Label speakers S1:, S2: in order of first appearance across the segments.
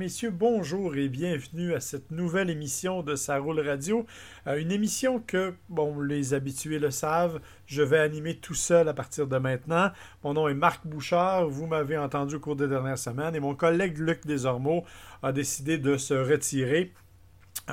S1: messieurs, bonjour et bienvenue à cette nouvelle émission de Ça roule radio. Euh, une émission que, bon, les habitués le savent, je vais animer tout seul à partir de maintenant. Mon nom est Marc Bouchard, vous m'avez entendu au cours des dernières semaines, et mon collègue Luc Desormeaux a décidé de se retirer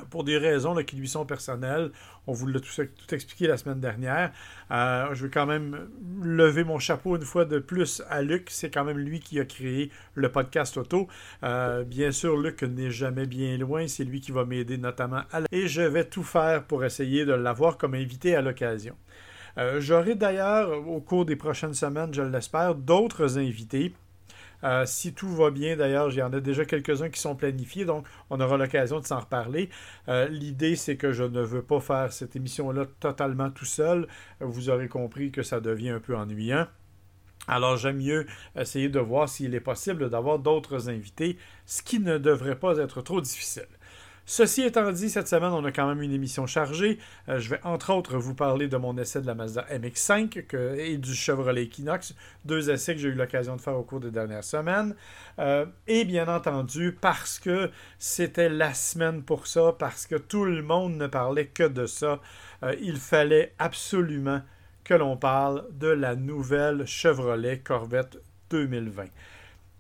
S1: pour des raisons qui lui sont personnelles. On vous l'a tout, expliqué la semaine dernière. Euh, je vais quand même lever mon chapeau une fois de plus à Luc. C'est quand même lui qui a créé le podcast auto. Euh, bien sûr, Luc n'est jamais bien loin. C'est lui qui va m'aider notamment à Et je vais tout faire pour essayer de l'avoir comme invité à l'occasion. Euh, j'aurai d'ailleurs, au cours des prochaines semaines, je l'espère, d'autres invités euh, si tout va bien, d'ailleurs, il y en a déjà quelques-uns qui sont planifiés, donc on aura l'occasion de s'en reparler. Euh, l'idée, c'est que je ne veux pas faire cette émission-là totalement tout seul. Vous aurez compris que ça devient un peu ennuyant. Alors j'aime mieux essayer de voir s'il est possible d'avoir d'autres invités, ce qui ne devrait pas être trop difficile. Ceci étant dit, cette semaine, on a quand même une émission chargée. Euh, je vais entre autres vous parler de mon essai de la Mazda MX5 et du Chevrolet Equinox, deux essais que j'ai eu l'occasion de faire au cours des dernières semaines. Euh, et bien entendu, parce que c'était la semaine pour ça, parce que tout le monde ne parlait que de ça, euh, il fallait absolument que l'on parle de la nouvelle Chevrolet Corvette 2020.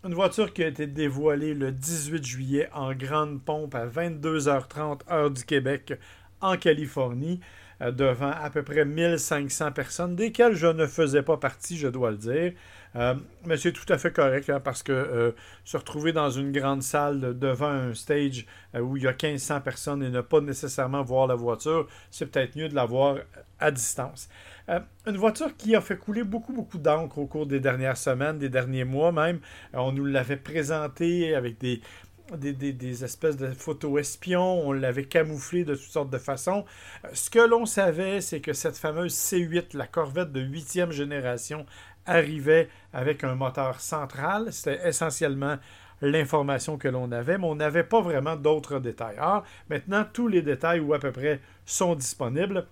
S1: Une voiture qui a été dévoilée le 18 juillet en grande pompe à 22h30 heure du Québec en Californie euh, devant à peu près 1500 personnes, desquelles je ne faisais pas partie, je dois le dire. Euh, mais c'est tout à fait correct hein, parce que euh, se retrouver dans une grande salle devant un stage où il y a 1500 personnes et ne pas nécessairement voir la voiture, c'est peut-être mieux de la voir à distance. Euh, une voiture qui a fait couler beaucoup, beaucoup d'encre au cours des dernières semaines, des derniers mois même. Euh, on nous l'avait présenté avec des, des, espèces de photos espions, on l'avait camouflé de toutes sortes de façons. Euh, ce que l'on savait, c'est que cette fameuse C8, la Corvette de 8e génération, arrivait avec un moteur central. C'était essentiellement l'information que l'on avait, mais on n'avait pas vraiment d'autres détails. Alors, maintenant, tous les détails, ou à peu près, sont disponibles.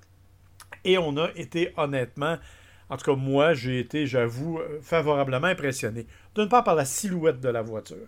S1: Et on a été honnêtement, en tout cas moi, j'ai été, j'avoue, favorablement impressionné. D'une part par la silhouette de la voiture.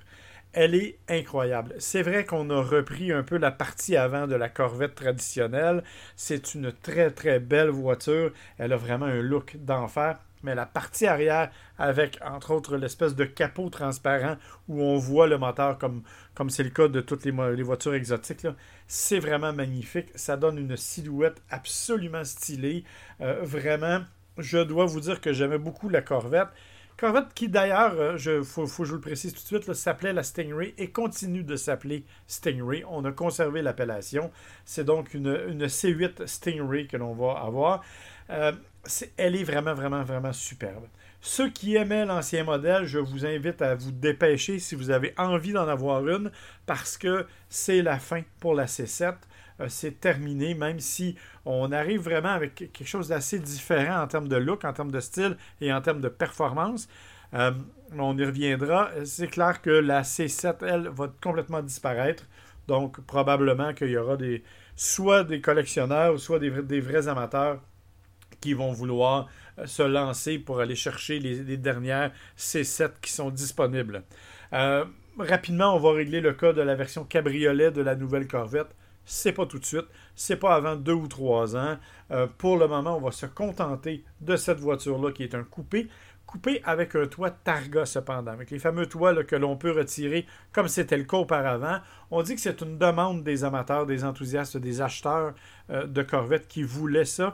S1: Elle est incroyable. C'est vrai qu'on a repris un peu la partie avant de la Corvette traditionnelle. C'est une très très belle voiture. Elle a vraiment un look d'enfer mais la partie arrière avec, entre autres, l'espèce de capot transparent où on voit le moteur comme c'est le cas de toutes les, voitures exotiques, c'est vraiment magnifique. Ça donne une silhouette absolument stylée. Euh, vraiment, je dois vous dire que j'aimais beaucoup la Corvette. Corvette qui d'ailleurs, il euh, faut, que je le précise tout de suite, s'appelait la Stingray et continue de s'appeler Stingray. On a conservé l'appellation. C'est donc une, C8 Stingray que l'on va avoir. Euh, elle est vraiment, vraiment, vraiment superbe. Ceux qui aimaient l'ancien modèle, je vous invite à vous dépêcher si vous avez envie d'en avoir une, parce que c'est la fin pour la C7. Euh, c'est terminé, même si on arrive vraiment avec quelque chose d'assez différent en termes de look, en termes de style et en termes de performance. Euh, on y reviendra. C'est clair que la C7, elle, va complètement disparaître. Donc, probablement qu'il y aura des, soit des collectionneurs, soit des, des vrais amateurs qui vont vouloir euh, se lancer pour aller chercher les, dernières C7 qui sont disponibles. Euh, rapidement, on va régler le cas de la version cabriolet de la nouvelle Corvette. C'est pas tout de suite, c'est pas avant deux ou trois ans. Euh, pour le moment, on va se contenter de cette voiture-là qui est un coupé coupé avec un toit Targa cependant, avec les fameux toits que l'on peut retirer comme c'était le cas auparavant. On dit que c'est une demande des amateurs, des enthousiastes, des acheteurs de Corvette qui voulaient ça.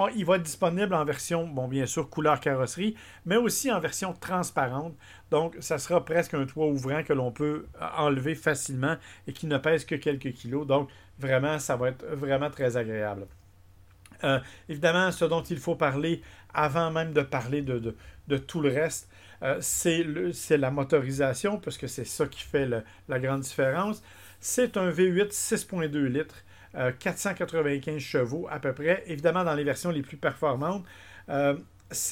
S1: Ah, il va être disponible en version, bon, bien sûr, couleur carrosserie, mais aussi en version transparente. Donc, ça sera presque un toit ouvrant que l'on peut euh, enlever facilement et qui ne pèse que quelques kilos. Donc, vraiment, ça va être vraiment très agréable. Euh, évidemment, ce dont il faut parler avant même de parler de, tout le reste, euh, c'est la motorisation, parce que c'est ça qui fait la grande différence. C'est un V8 6.2 litres 495 euh, chevaux à peu près, évidemment dans les versions les plus performantes. Euh,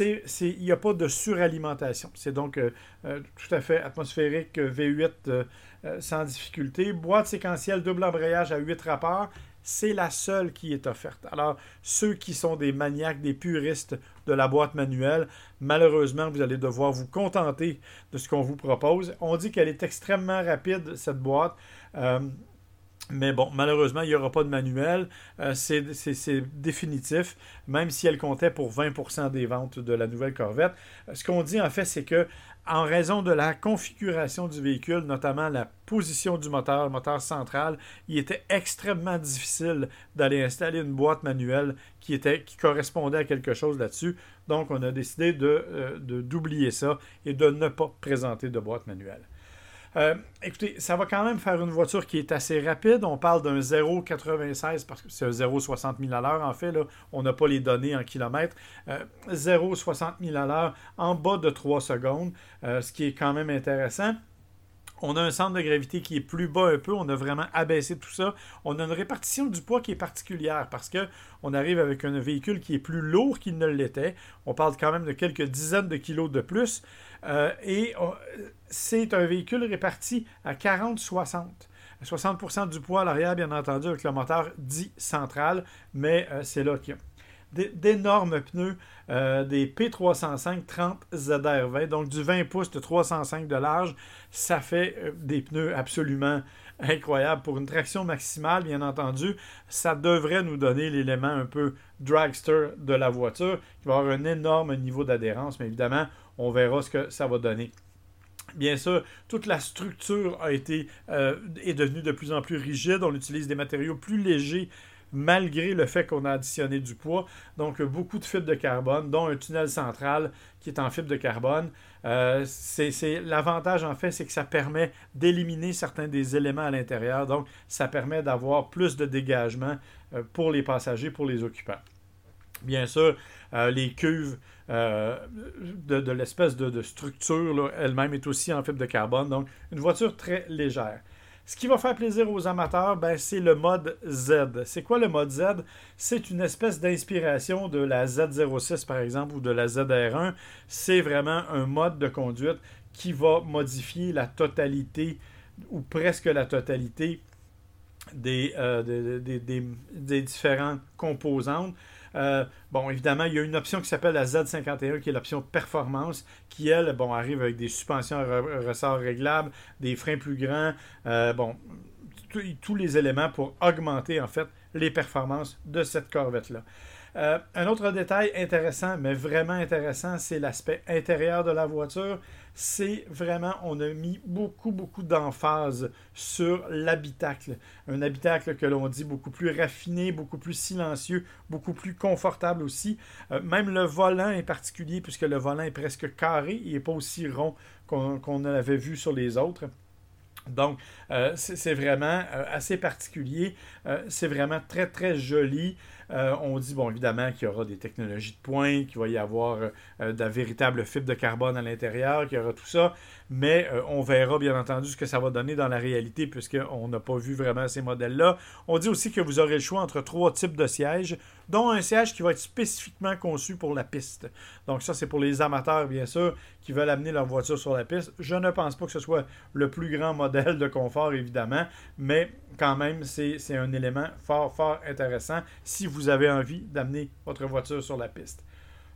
S1: il n'y a pas de suralimentation. C'est donc tout à fait atmosphérique V8 sans difficulté. Boîte séquentielle double embrayage à 8 rapports c'est la seule qui est offerte. Alors, ceux qui sont des maniaques, des puristes de la boîte manuelle, malheureusement, vous allez devoir vous contenter de ce qu'on vous propose. On dit qu'elle est extrêmement rapide, cette boîte. Euh, mais bon, malheureusement, il n'y aura pas de manuel. Euh, c'est définitif, même si elle comptait pour 20% des ventes de la nouvelle Corvette. Ce qu'on dit en fait, c'est que en raison de la configuration du véhicule, notamment la position du moteur, le moteur central, il était extrêmement difficile d'aller installer une boîte manuelle qui, était, qui correspondait à quelque chose là-dessus. Donc, on a décidé euh, d'oublier de, ça et de ne pas présenter de boîte manuelle. Euh, écoutez, ça va quand même faire une voiture qui est assez rapide. On parle d'un 0,96 parce que c'est un 0,60 000 à l'heure. En fait, là, on n'a pas les données en kilomètres. 0,60 000 à l'heure en bas de 3 secondes, euh, ce qui est quand même intéressant. On a un centre de gravité qui est plus bas un peu. On a vraiment abaissé tout ça. On a une répartition du poids qui est particulière parce que on arrive avec un véhicule qui est plus lourd qu'il ne l'était. On parle quand même de quelques dizaines de kilos de plus. Euh, et c'est un véhicule réparti à 40-60. 60% du poids à l'arrière, bien entendu, avec le moteur dit central, mais euh, c'est là qu'il y a d'énormes pneus, euh, des P305 30 ZR20, donc du 20 pouces de 305 de large. Ça fait euh, des pneus absolument incroyables pour une traction maximale, bien entendu. Ça devrait nous donner l'élément un peu dragster de la voiture, qui va avoir un énorme niveau d'adhérence, mais évidemment, on verra ce que ça va donner. Bien sûr, toute la structure a été, euh, est devenue de plus en plus rigide. On utilise des matériaux plus légers malgré le fait qu'on a additionné du poids. Donc, beaucoup de fibres de carbone, dont un tunnel central qui est en fibre de carbone. Euh, l'avantage, en fait, c'est que ça permet d'éliminer certains des éléments à l'intérieur. Donc, ça permet d'avoir plus de dégagement euh, pour les passagers, pour les occupants. Bien sûr, les cuves euh, de, l'espèce de, structure elle-même est aussi en fibre de carbone. Donc, une voiture très légère. Ce qui va faire plaisir aux amateurs, ben, c'est le mode Z. C'est quoi le mode Z? C'est une espèce d'inspiration de la Z06 par exemple ou de la ZR1. C'est vraiment un mode de conduite qui va modifier la totalité ou presque la totalité des, euh, des différentes composantes. Euh, bon, évidemment, il y a une option qui s'appelle la Z51, qui est l'option performance, qui, elle, bon, arrive avec des suspensions à ressort réglables, des freins plus grands, euh, bon, tous les éléments pour augmenter, en fait, les performances de cette Corvette-là. Euh, un autre détail intéressant, mais vraiment intéressant, c'est l'aspect intérieur de la voiture. C'est vraiment, on a mis beaucoup, beaucoup d'emphase sur l'habitacle. Un habitacle que l'on dit beaucoup plus raffiné, beaucoup plus silencieux, beaucoup plus confortable aussi. Euh, même le volant est particulier, puisque le volant est presque carré, il n'est pas aussi rond qu'on avait vu sur les autres. Donc, euh, c'est vraiment assez particulier. c'est vraiment très, très joli. Euh, on dit, bon, évidemment, qu'il y aura des technologies de pointe, qu'il va y avoir euh, de la véritable de carbone à l'intérieur, qu'il y aura tout ça mais euh, on verra bien entendu ce que ça va donner dans la réalité puisqu'on n'a pas vu vraiment ces modèles-là. On dit aussi que vous aurez le choix entre trois types de sièges, dont un siège qui va être spécifiquement conçu pour la piste. Donc ça, c'est pour les amateurs, bien sûr, qui veulent amener leur voiture sur la piste. Je ne pense pas que ce soit le plus grand modèle de confort, évidemment, mais quand même, c'est un élément fort, fort intéressant si vous avez envie d'amener votre voiture sur la piste.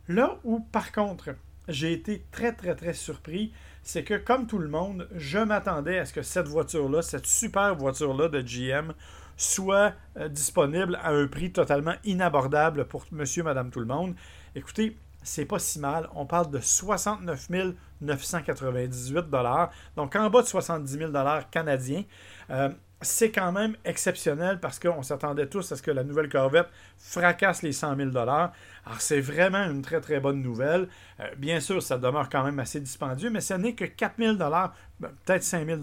S1: Là où, par contre, j'ai été très, très, très surpris, c'est que comme tout le monde, je m'attendais à ce que cette voiture-là, cette super voiture-là de GM, soit euh, disponible à un prix totalement inabordable pour monsieur, madame, tout le monde. Écoutez, c'est pas si mal. On parle de 69 998 donc en bas de 70 000 canadiens. Euh, c'est quand même exceptionnel parce qu'on s'attendait tous à ce que la nouvelle Corvette fracasse les 100 000 Alors, c'est vraiment une très, très bonne nouvelle. Euh, bien sûr, ça demeure quand même assez dispendieux, mais ce n'est que 4 000 ben, peut-être 5 000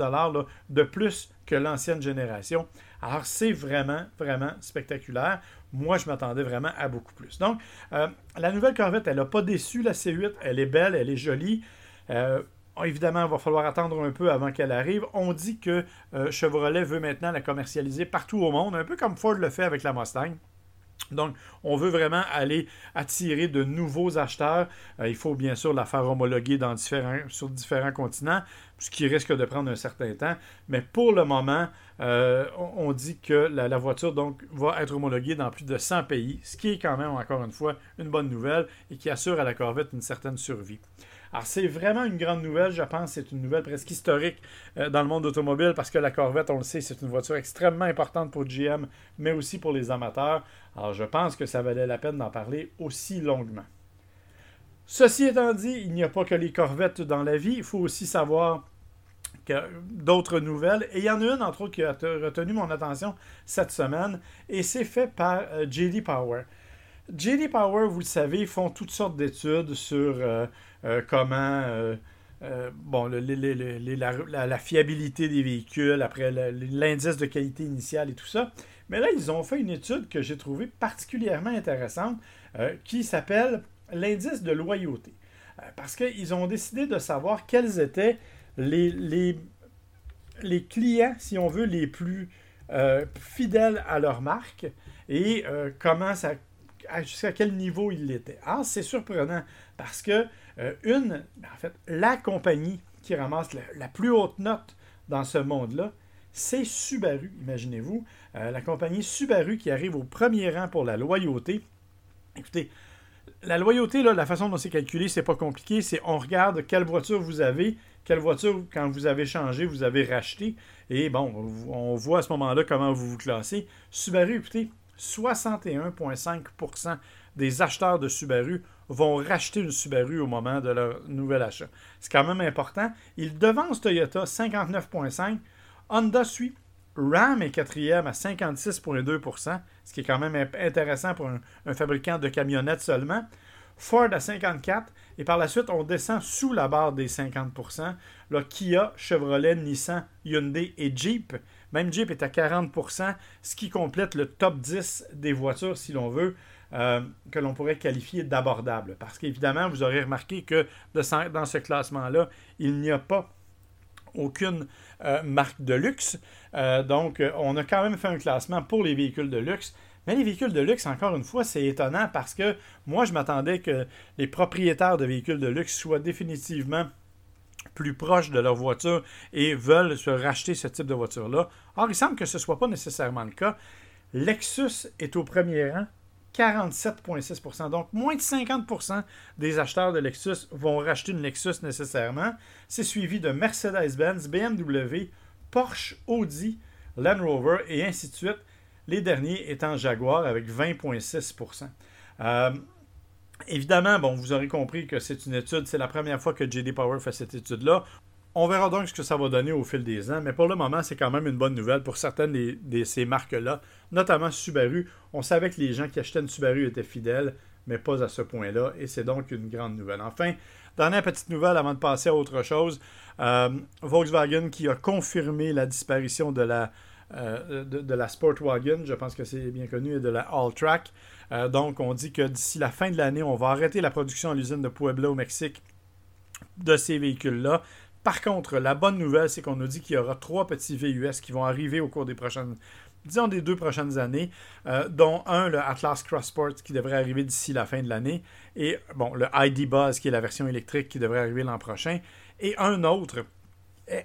S1: de plus que l'ancienne génération. Alors, c'est vraiment, vraiment spectaculaire. Moi, je m'attendais vraiment à beaucoup plus. Donc, euh, la nouvelle Corvette, elle n'a pas déçu la C8. Elle est belle, elle est jolie. Euh, Évidemment, il va falloir attendre un peu avant qu'elle arrive. On dit que euh, Chevrolet veut maintenant la commercialiser partout au monde, un peu comme Ford le fait avec la Mustang. Donc, on veut vraiment aller attirer de nouveaux acheteurs. Euh, il faut bien sûr la faire homologuer sur différents continents, ce qui risque de prendre un certain temps. Mais pour le moment, euh, on, dit que la, voiture va être homologuée dans plus de 100 pays, ce qui est quand même, encore une fois, une bonne nouvelle et qui assure à la Corvette une certaine survie. Alors, c'est vraiment une grande nouvelle, je pense. C'est une nouvelle presque historique euh, dans le monde automobile parce que la Corvette, on le sait, c'est une voiture extrêmement importante pour GM, mais aussi pour les amateurs. Alors, je pense que ça valait la peine d'en parler aussi longuement. Ceci étant dit, il n'y a pas que les Corvettes dans la vie. Il faut aussi savoir d'autres nouvelles. Et il y en a une, entre autres, qui a retenu mon attention cette semaine, et c'est fait par euh, JD Power. JD Power, vous le savez, font toutes sortes d'études sur euh, euh, comment, euh, la, fiabilité des véhicules, après l'indice de qualité initiale et tout ça. Mais là, ils ont fait une étude que j'ai trouvée particulièrement intéressante qui s'appelle l'indice de loyauté. parce qu'ils ont décidé de savoir quels étaient les, les, les clients, si on veut, les plus fidèles à leur marque et comment ça jusqu'à quel niveau il l'était. Ah, c'est surprenant parce que euh, une, en fait, la compagnie qui ramasse la, plus haute note dans ce monde-là, c'est Subaru, imaginez-vous. Euh, la compagnie Subaru qui arrive au premier rang pour la loyauté. Écoutez, la loyauté, la façon dont c'est calculé, c'est pas compliqué. C'est on regarde quelle voiture vous avez, quelle voiture, quand vous avez changé, vous avez racheté. Et bon, on voit à ce moment-là comment vous vous classez. Subaru, écoutez, 61,5% des acheteurs de Subaru vont racheter une Subaru au moment de leur nouvel achat. C'est quand même important. Ils devancent Toyota 59,5%. Honda suit. Ram est quatrième à 56,2%, ce qui est quand même intéressant pour un, fabricant de camionnettes seulement. Ford à 54%, et par la suite, on descend sous la barre des 50%. Là, Kia, Chevrolet, Nissan, Hyundai et Jeep même Jeep est à 40%, ce qui complète le top 10 des voitures, si l'on veut, euh, que l'on pourrait qualifier d'abordables. Parce qu'évidemment, vous aurez remarqué que dans ce classement-là, il n'y a pas aucune euh, marque de luxe. Euh, donc, on a quand même fait un classement pour les véhicules de luxe. Mais les véhicules de luxe, encore une fois, c'est étonnant parce que moi, je m'attendais que les propriétaires de véhicules de luxe soient définitivement plus proches de leur voiture et veulent se racheter ce type de voiture-là. Or, il semble que ce ne soit pas nécessairement le cas. Lexus est au premier rang, 47,6% Donc, moins de 50% des acheteurs de Lexus vont racheter une Lexus nécessairement. C'est suivi de Mercedes-Benz, BMW, Porsche, Audi, Land Rover et ainsi de suite. Les derniers étant Jaguar avec 20,6 euh, Évidemment, bon, vous aurez compris que c'est une étude, c'est la première fois que JD Power fait cette étude-là. On verra donc ce que ça va donner au fil des ans, mais pour le moment, c'est quand même une bonne nouvelle pour certaines de ces marques-là, notamment Subaru. On savait que les gens qui achetaient une Subaru étaient fidèles, mais pas à ce point-là, et c'est donc une grande nouvelle. Enfin, dernière petite nouvelle avant de passer à autre chose, euh, Volkswagen qui a confirmé la disparition de la, euh, de, la Sportwagen, je pense que c'est bien connu, et de la All-Track. Euh, donc, on dit que d'ici la fin de l'année, on va arrêter la production à l'usine de Puebla au Mexique de ces véhicules-là. Par contre, la bonne nouvelle, c'est qu'on nous dit qu'il y aura trois petits VUS qui vont arriver au cours des prochaines, disons des deux prochaines années, euh, dont un, le Atlas Cross Sport, qui devrait arriver d'ici la fin de l'année, et bon, le ID Buzz, qui est la version électrique, qui devrait arriver l'an prochain, et un autre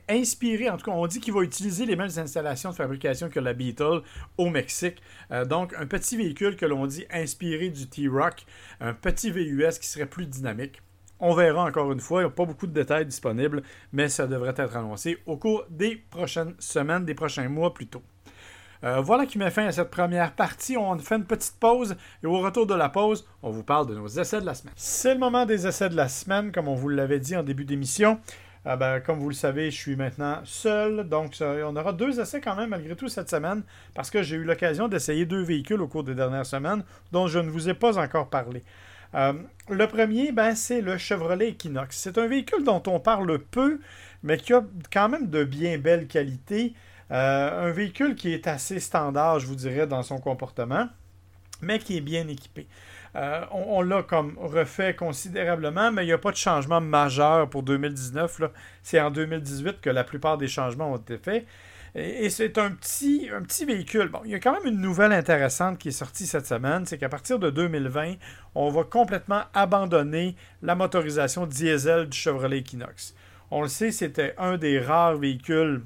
S1: inspiré, en tout cas, on dit qu'il va utiliser les mêmes installations de fabrication que la Beetle au Mexique. Euh, donc, un petit véhicule que l'on dit inspiré du T-Rock, un petit VUS qui serait plus dynamique. On verra encore une fois, il n'y a pas beaucoup de détails disponibles, mais ça devrait être annoncé au cours des prochaines semaines, des prochains mois plutôt. Euh, voilà qui met fin à cette première partie. On fait une petite pause et au retour de la pause, on vous parle de nos essais de la semaine. C'est le moment des essais de la semaine, comme on vous l'avait dit en début d'émission. Ah ben, comme vous le savez, je suis maintenant seul. Donc, on aura deux essais quand même, malgré tout, cette semaine, parce que j'ai eu l'occasion d'essayer deux véhicules au cours des dernières semaines, dont je ne vous ai pas encore parlé. Euh, le premier, ben, c'est le Chevrolet Equinox. C'est un véhicule dont on parle peu, mais qui a quand même de bien belles qualités. Euh, un véhicule qui est assez standard, je vous dirais, dans son comportement, mais qui est bien équipé. On, l'a refait considérablement, mais il n'y a pas de changement majeur pour 2019. C'est en 2018 que la plupart des changements ont été faits. Et, c'est un petit, un petit véhicule. Bon, il y a quand même une nouvelle intéressante qui est sortie cette semaine, c'est qu'à partir de 2020, on va complètement abandonner la motorisation diesel du Chevrolet Equinox. On le sait, c'était un des rares véhicules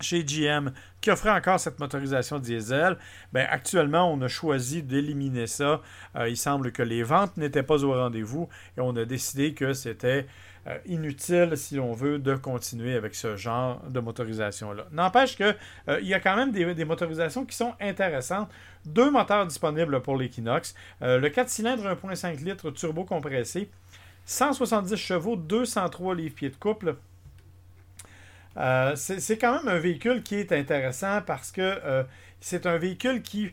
S1: chez GM qui offrait encore cette motorisation diesel. Bien, actuellement, on a choisi d'éliminer ça. Euh, il semble que les ventes n'étaient pas au rendez-vous et on a décidé que c'était euh, inutile, si l'on veut, de continuer avec ce genre de motorisation-là. N'empêche qu'il euh, y a quand même des, motorisations qui sont intéressantes. Deux moteurs disponibles pour l'Equinox. Le 4 cylindres 1.5 litres turbo compressé. 170 chevaux, 203 livres-pieds de couple. C'est quand même un véhicule qui est intéressant parce que c'est un véhicule qui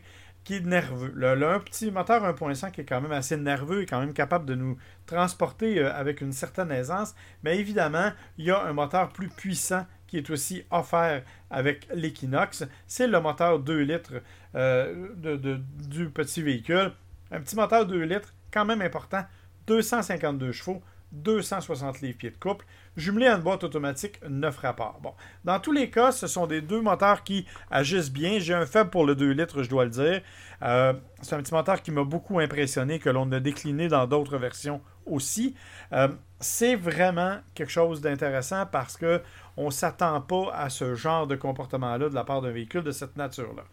S1: est nerveux. Le, un petit moteur 1.5 qui est quand même assez nerveux et quand même capable de nous transporter euh, avec une certaine aisance. Mais évidemment, il y a un moteur plus puissant qui est aussi offert avec l'Equinox. C'est le moteur 2 litres euh, du petit véhicule. Un petit moteur 2 litres, quand même important, 252 chevaux, 260 livres-pieds de couple, jumelé à une boîte automatique 9 rapports. Bon, dans tous les cas, ce sont des deux moteurs qui agissent bien. J'ai un faible pour le 2 litres, je dois le dire. Euh, c'est un petit moteur qui m'a beaucoup impressionné, que l'on a décliné dans d'autres versions aussi. Euh, c'est vraiment quelque chose d'intéressant parce que on ne s'attend pas à ce genre de comportement-là de la part d'un véhicule de cette nature-là.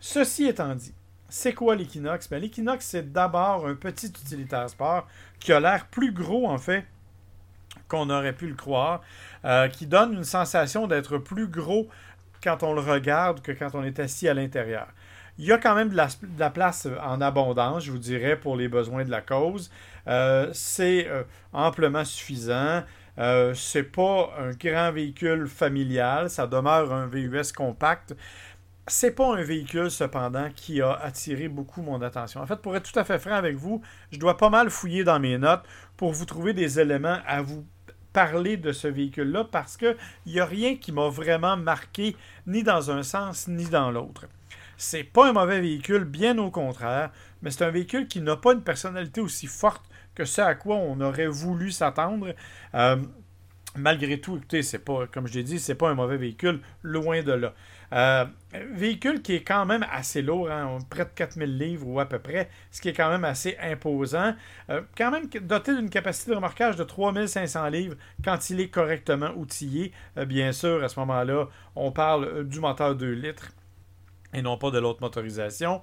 S1: Ceci étant dit, c'est quoi l'Equinox? Ben, L'Equinox, c'est d'abord un petit utilitaire sport qui a l'air plus gros, en fait, qu'on aurait pu le croire, euh, qui donne une sensation d'être plus gros quand on le regarde que quand on est assis à l'intérieur. Il y a quand même de la, place en abondance, je vous dirais, pour les besoins de la cause. Euh, c'est euh, amplement suffisant. Euh, c'est pas un grand véhicule familial, ça demeure un VUS compact c'est pas un véhicule, cependant, qui a attiré beaucoup mon attention. En fait, pour être tout à fait franc avec vous, je dois pas mal fouiller dans mes notes pour vous trouver des éléments à vous parler de ce véhicule-là parce qu'il n'y a rien qui m'a vraiment marqué ni dans un sens ni dans l'autre. C'est pas un mauvais véhicule, bien au contraire, mais c'est un véhicule qui n'a pas une personnalité aussi forte que ce à quoi on aurait voulu s'attendre. Euh, malgré tout, écoutez, c'est pas, comme je l'ai dit, c'est pas un mauvais véhicule, loin de là. Euh, véhicule qui est quand même assez lourd, hein, près de 4000 livres ou à peu près, ce qui est quand même assez imposant. Euh, quand même doté d'une capacité de remorquage de 3500 livres quand il est correctement outillé. Euh, bien sûr, à ce moment-là, on parle du moteur 2 litres et non pas de l'autre motorisation.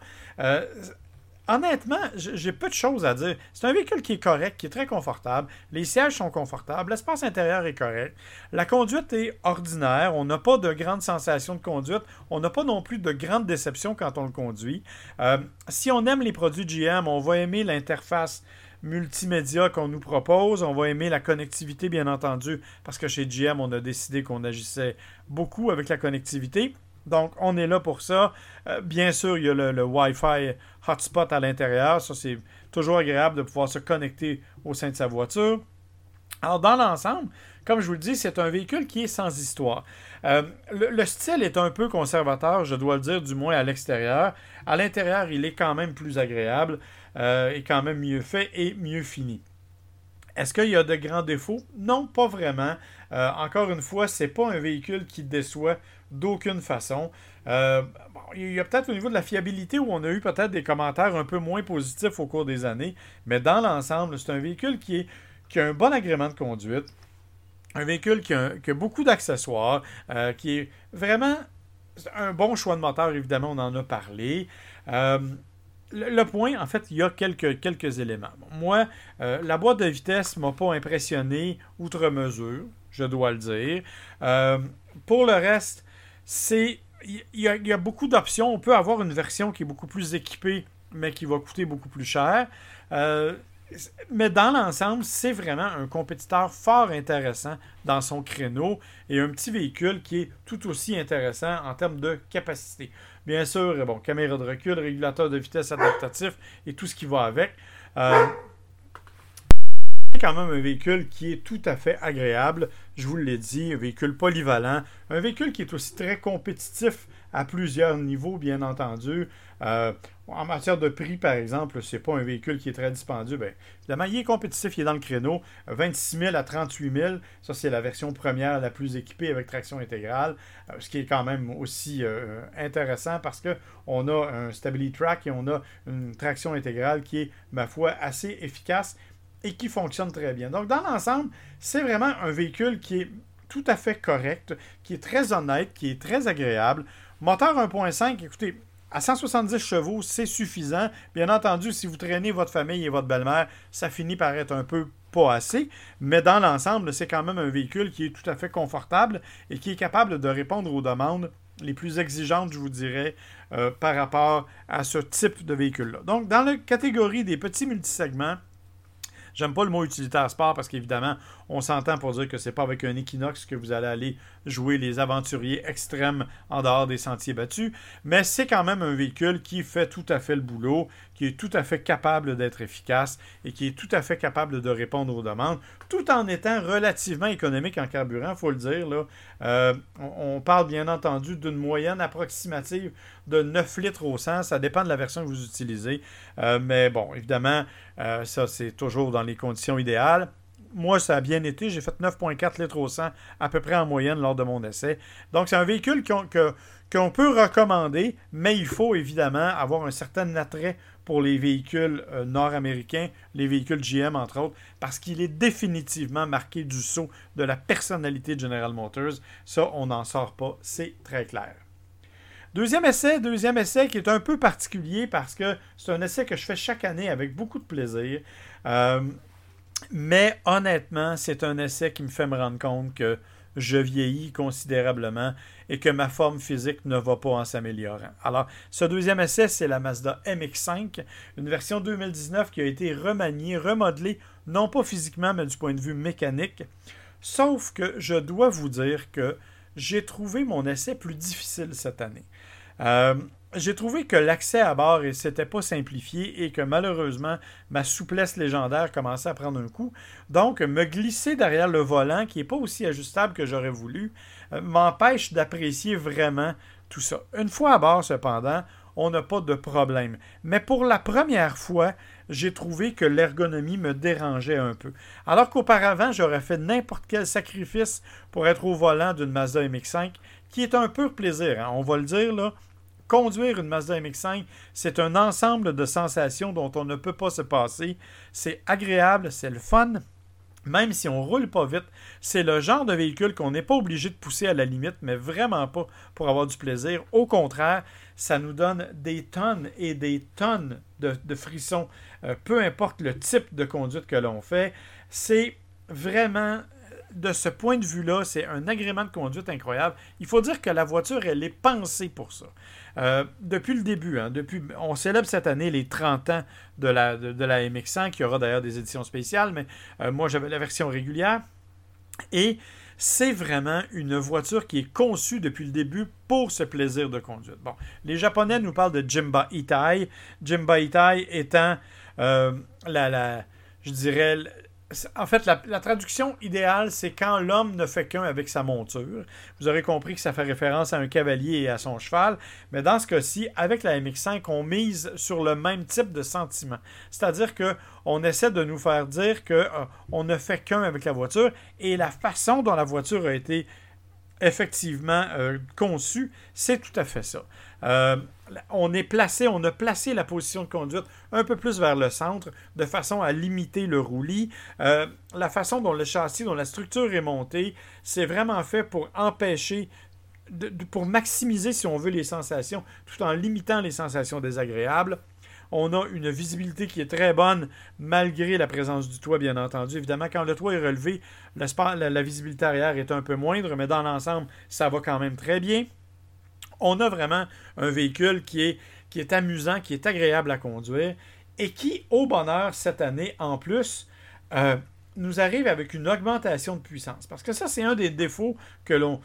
S1: Honnêtement, j'ai peu de choses à dire. C'est un véhicule qui est correct, qui est très confortable. Les sièges sont confortables. L'espace intérieur est correct. La conduite est ordinaire. On n'a pas de grandes sensations de conduite. On n'a pas non plus de grandes déceptions quand on le conduit. Euh, si on aime les produits GM, on va aimer l'interface multimédia qu'on nous propose. On va aimer la connectivité, bien entendu, parce que chez GM, on a décidé qu'on agissait beaucoup avec la connectivité. Donc, on est là pour ça. Euh, bien sûr, il y a le, Wi-Fi hotspot à l'intérieur. Ça, c'est toujours agréable de pouvoir se connecter au sein de sa voiture. Alors, dans l'ensemble, comme je vous le dis, c'est un véhicule qui est sans histoire. Euh, le, style est un peu conservateur, je dois le dire, du moins à l'extérieur. À l'intérieur, il est quand même plus agréable euh, et quand même mieux fait et mieux fini. Est-ce qu'il y a de grands défauts? Non, pas vraiment. encore une fois, c'est pas un véhicule qui déçoit d'aucune façon. Euh, il y a peut-être au niveau de la fiabilité où on a eu peut-être des commentaires un peu moins positifs au cours des années, mais dans l'ensemble, c'est un véhicule qui, est, qui a un bon agrément de conduite, un véhicule qui a, beaucoup d'accessoires, euh, qui est vraiment un bon choix de moteur, évidemment, on en a parlé. Euh, le, point, en fait, il y a quelques, quelques éléments. Moi, la boîte de vitesse ne m'a pas impressionné outre mesure, je dois le dire. pour le reste, c'est. Il y, a beaucoup d'options. On peut avoir une version qui est beaucoup plus équipée, mais qui va coûter beaucoup plus cher. Euh, mais dans l'ensemble, c'est vraiment un compétiteur fort intéressant dans son créneau et un petit véhicule qui est tout aussi intéressant en termes de capacité. Bien sûr, bon, caméra de recul, régulateur de vitesse adaptatif et tout ce qui va avec. Euh, c'est quand même un véhicule qui est tout à fait agréable. Je vous l'ai dit, un véhicule polyvalent, un véhicule qui est aussi très compétitif à plusieurs niveaux, bien entendu. Euh, en matière de prix, par exemple, c'est pas un véhicule qui est très dispendieux. Bien, évidemment, il est compétitif, il est dans le créneau. 26 000 à 38 000, ça c'est la version première la plus équipée avec traction intégrale, euh, ce qui est quand même aussi euh, intéressant parce qu'on a un Stability Track et on a une traction intégrale qui est, ma foi, assez efficace et qui fonctionne très bien. Donc, dans l'ensemble, c'est vraiment un véhicule qui est tout à fait correct, qui est très honnête, qui est très agréable. Moteur 1.5, écoutez, à 170 chevaux, c'est suffisant. Bien entendu, si vous traînez votre famille et votre belle-mère, ça finit par être un peu pas assez. Mais dans l'ensemble, c'est quand même un véhicule qui est tout à fait confortable et qui est capable de répondre aux demandes les plus exigeantes, je vous dirais, euh, par rapport à ce type de véhicule-là. Donc, dans la catégorie des petits multisegments, J'aime pas le mot utilitaire sport parce qu'évidemment, on s'entend pour dire que c'est pas avec un Equinox que vous allez aller jouer les aventuriers extrêmes en dehors des sentiers battus, mais c'est quand même un véhicule qui fait tout à fait le boulot, qui est tout à fait capable d'être efficace et qui est tout à fait capable de répondre aux demandes, tout en étant relativement économique en carburant, il faut le dire. Euh, on, parle bien entendu d'une moyenne approximative de 9 litres au 100, ça dépend de la version que vous utilisez, euh, mais bon, évidemment, euh, ça c'est toujours dans les conditions idéales moi, ça a bien été. J'ai fait 9,4 litres au 100 à peu près en moyenne lors de mon essai. Donc, c'est un véhicule qu'on peut recommander, mais il faut évidemment avoir un certain attrait pour les véhicules euh, nord-américains, les véhicules GM entre autres, parce qu'il est définitivement marqué du saut de la personnalité de General Motors. Ça, on n'en sort pas, c'est très clair. Deuxième essai, deuxième essai qui est un peu particulier parce que c'est un essai que je fais chaque année avec beaucoup de plaisir. Euh, mais honnêtement, c'est un essai qui me fait me rendre compte que je vieillis considérablement et que ma forme physique ne va pas en s'améliorant. Alors, ce deuxième essai, c'est la Mazda MX5, une version 2019 qui a été remaniée, remodelée, non pas physiquement, mais du point de vue mécanique. Sauf que je dois vous dire que j'ai trouvé mon essai plus difficile cette année. Euh, j'ai trouvé que l'accès à bord ne s'était pas simplifié et que malheureusement, ma souplesse légendaire commençait à prendre un coup. Donc, me glisser derrière le volant, qui n'est pas aussi ajustable que j'aurais voulu, euh, m'empêche d'apprécier vraiment tout ça. Une fois à bord, cependant, on n'a pas de problème. Mais pour la première fois, j'ai trouvé que l'ergonomie me dérangeait un peu. Alors qu'auparavant, j'aurais fait n'importe quel sacrifice pour être au volant d'une Mazda MX5, qui est un pur plaisir. Hein. On va le dire, là, Conduire une Mazda MX5, c'est un ensemble de sensations dont on ne peut pas se passer. C'est agréable, c'est le fun. Même si on roule pas vite, c'est le genre de véhicule qu'on n'est pas obligé de pousser à la limite, mais vraiment pas pour avoir du plaisir. Au contraire, ça nous donne des tonnes et des tonnes de, frissons, euh, peu importe le type de conduite que l'on fait. C'est vraiment de ce point de vue-là, c'est un agrément de conduite incroyable. Il faut dire que la voiture, elle est pensée pour ça. Euh, depuis le début, hein, depuis, on célèbre cette année les 30 ans de la, de, la MX5, qui aura d'ailleurs des éditions spéciales, mais euh, moi j'avais la version régulière. Et c'est vraiment une voiture qui est conçue depuis le début pour ce plaisir de conduite. Bon, les Japonais nous parlent de Jimba Itai. Jimba Itai étant euh, la, la, je dirais, en fait, la, traduction idéale, c'est quand l'homme ne fait qu'un avec sa monture. Vous aurez compris que ça fait référence à un cavalier et à son cheval, mais dans ce cas-ci, avec la MX5, on mise sur le même type de sentiment. C'est-à-dire que on essaie de nous faire dire qu'on euh, ne fait qu'un avec la voiture et la façon dont la voiture a été effectivement euh, conçue, c'est tout à fait ça. Euh, on est placé, on a placé la position de conduite un peu plus vers le centre de façon à limiter le roulis. Euh, la façon dont le châssis, dont la structure est montée, c'est vraiment fait pour empêcher, pour maximiser, si on veut, les sensations, tout en limitant les sensations désagréables. On a une visibilité qui est très bonne malgré la présence du toit, bien entendu. Évidemment, quand le toit est relevé, la visibilité arrière est un peu moindre, mais dans l'ensemble, ça va quand même très bien on a vraiment un véhicule qui est, qui est amusant, qui est agréable à conduire et qui, au bonheur, cette année, en plus, euh, nous arrive avec une augmentation de puissance. Parce que ça, c'est un des défauts que l'on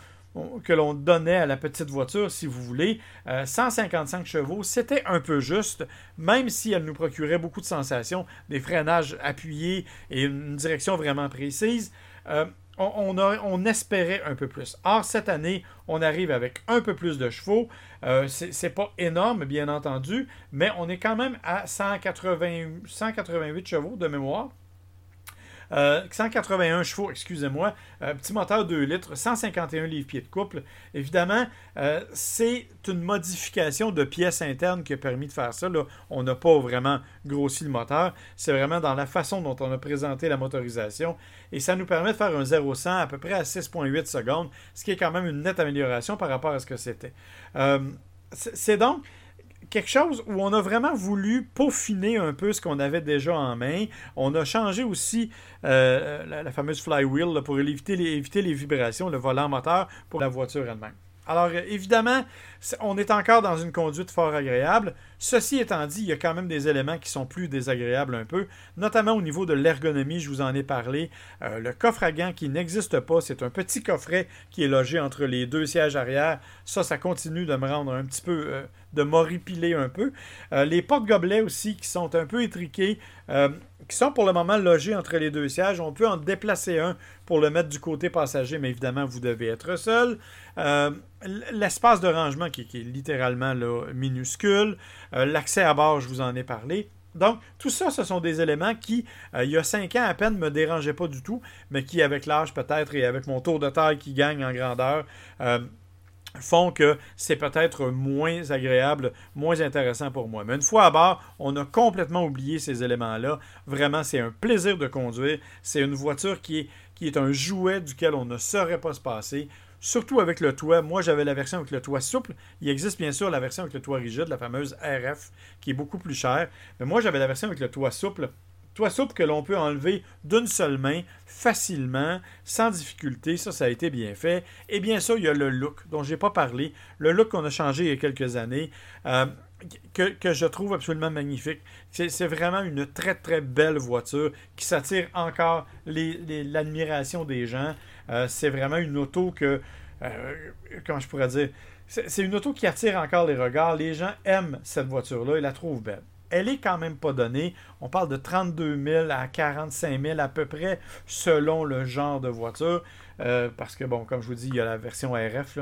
S1: que l'on donnait à la petite voiture, si vous voulez. 155 euh, chevaux, c'était un peu juste, même si elle nous procurait beaucoup de sensations, des freinages appuyés et une direction vraiment précise. Euh, on, espérait un peu plus. Or, cette année, on arrive avec un peu plus de chevaux. Euh, c'est pas énorme, bien entendu, mais on est quand même à 180, 188 chevaux de mémoire. 181 euh, chevaux, excusez-moi, un petit moteur 2 litres, 151 livres-pieds de couple. Évidemment, euh, c'est une modification de pièces internes qui a permis de faire ça. On n'a pas vraiment grossi le moteur. C'est vraiment dans la façon dont on a présenté la motorisation. Et ça nous permet de faire un 0-100 à peu près à 6,8 secondes, ce qui est quand même une nette amélioration par rapport à ce que c'était. Euh, c'est donc quelque chose où on a vraiment voulu peaufiner un peu ce qu'on avait déjà en main. On a changé aussi euh, la, fameuse flywheel pour éviter les vibrations, le volant moteur pour la voiture elle-même. Alors, euh, évidemment, on est encore dans une conduite fort agréable. Ceci étant dit, il y a quand même des éléments qui sont plus désagréables un peu, notamment au niveau de l'ergonomie, je vous en ai parlé. Euh, le coffre à gants qui n'existe pas, c'est un petit coffret qui est logé entre les deux sièges arrière. Ça, ça continue de me rendre un petit peu, euh, de m'horripiler un peu. les porte-gobelets aussi qui sont un peu étriqués qui sont pour le moment logés entre les deux sièges. On peut en déplacer un pour le mettre du côté passager, mais évidemment, vous devez être seul. Euh, l'espace de rangement qui, est littéralement minuscule. Euh, l'accès à bord, je vous en ai parlé. Donc, tout ça, ce sont des éléments qui, euh, il y a cinq ans à peine, ne me dérangeaient pas du tout, mais qui, avec l'âge peut-être et avec mon tour de taille qui gagne en grandeur, font que c'est peut-être moins agréable, moins intéressant pour moi. Mais une fois à bord, on a complètement oublié ces éléments-là. Vraiment, c'est un plaisir de conduire. C'est une voiture qui est, qui est un jouet duquel on ne saurait pas se passer. Surtout avec le toit. Moi, j'avais la version avec le toit souple. Il existe bien sûr la version avec le toit rigide, la fameuse RF, qui est beaucoup plus chère. Mais moi, j'avais la version avec le toit souple toit souple que l'on peut enlever d'une seule main, facilement, sans difficulté. Ça, ça a été bien fait. Et bien sûr, il y a le look dont je n'ai pas parlé. Le look qu'on a changé il y a quelques années. Euh, que, je trouve absolument magnifique. C'est vraiment une très très belle voiture qui s'attire encore l'admiration des gens. Euh, c'est vraiment une auto que, euh, comment je pourrais dire, c'est une auto qui attire encore les regards. Les gens aiment cette voiture-là et la trouvent belle elle est quand même pas donnée. On parle de 32 000 à 45 000 à peu près selon le genre de voiture. Euh, parce que, bon, comme je vous dis, il y a la version RF.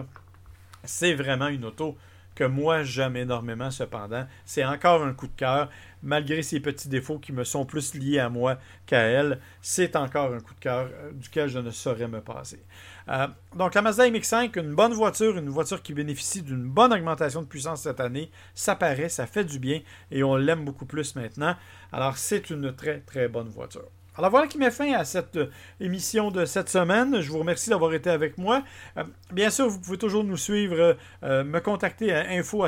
S1: C'est vraiment une auto que moi j'aime énormément cependant. C'est encore un coup de cœur, malgré ses petits défauts qui me sont plus liés à moi qu'à elle. C'est encore un coup de cœur euh, duquel je ne saurais me passer. Euh, donc la Mazda MX5, une bonne voiture, une voiture qui bénéficie d'une bonne augmentation de puissance cette année. Ça paraît, ça fait du bien et on l'aime beaucoup plus maintenant. Alors c'est une très très bonne voiture. Alors voilà qui met fin à cette euh, émission de cette semaine. Je vous remercie d'avoir été avec moi. Euh, bien sûr, vous pouvez toujours nous suivre, me contacter à info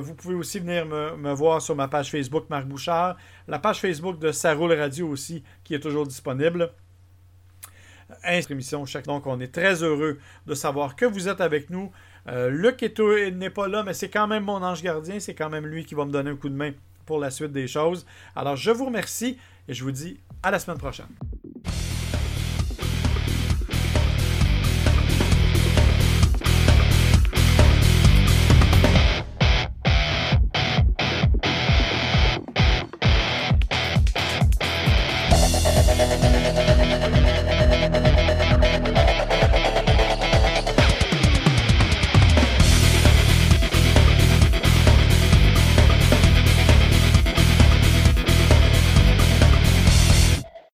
S1: vous pouvez aussi venir me, voir sur ma page Facebook Marc Bouchard, la page Facebook de Saroule Radio aussi qui est toujours disponible émission chaque. Donc, on est très heureux de savoir que vous êtes avec nous. Euh, Luc n'est pas là, mais c'est quand même mon ange gardien. C'est quand même lui qui va me donner un coup de main pour la suite des choses. Alors, je vous remercie et je vous dis à la semaine prochaine.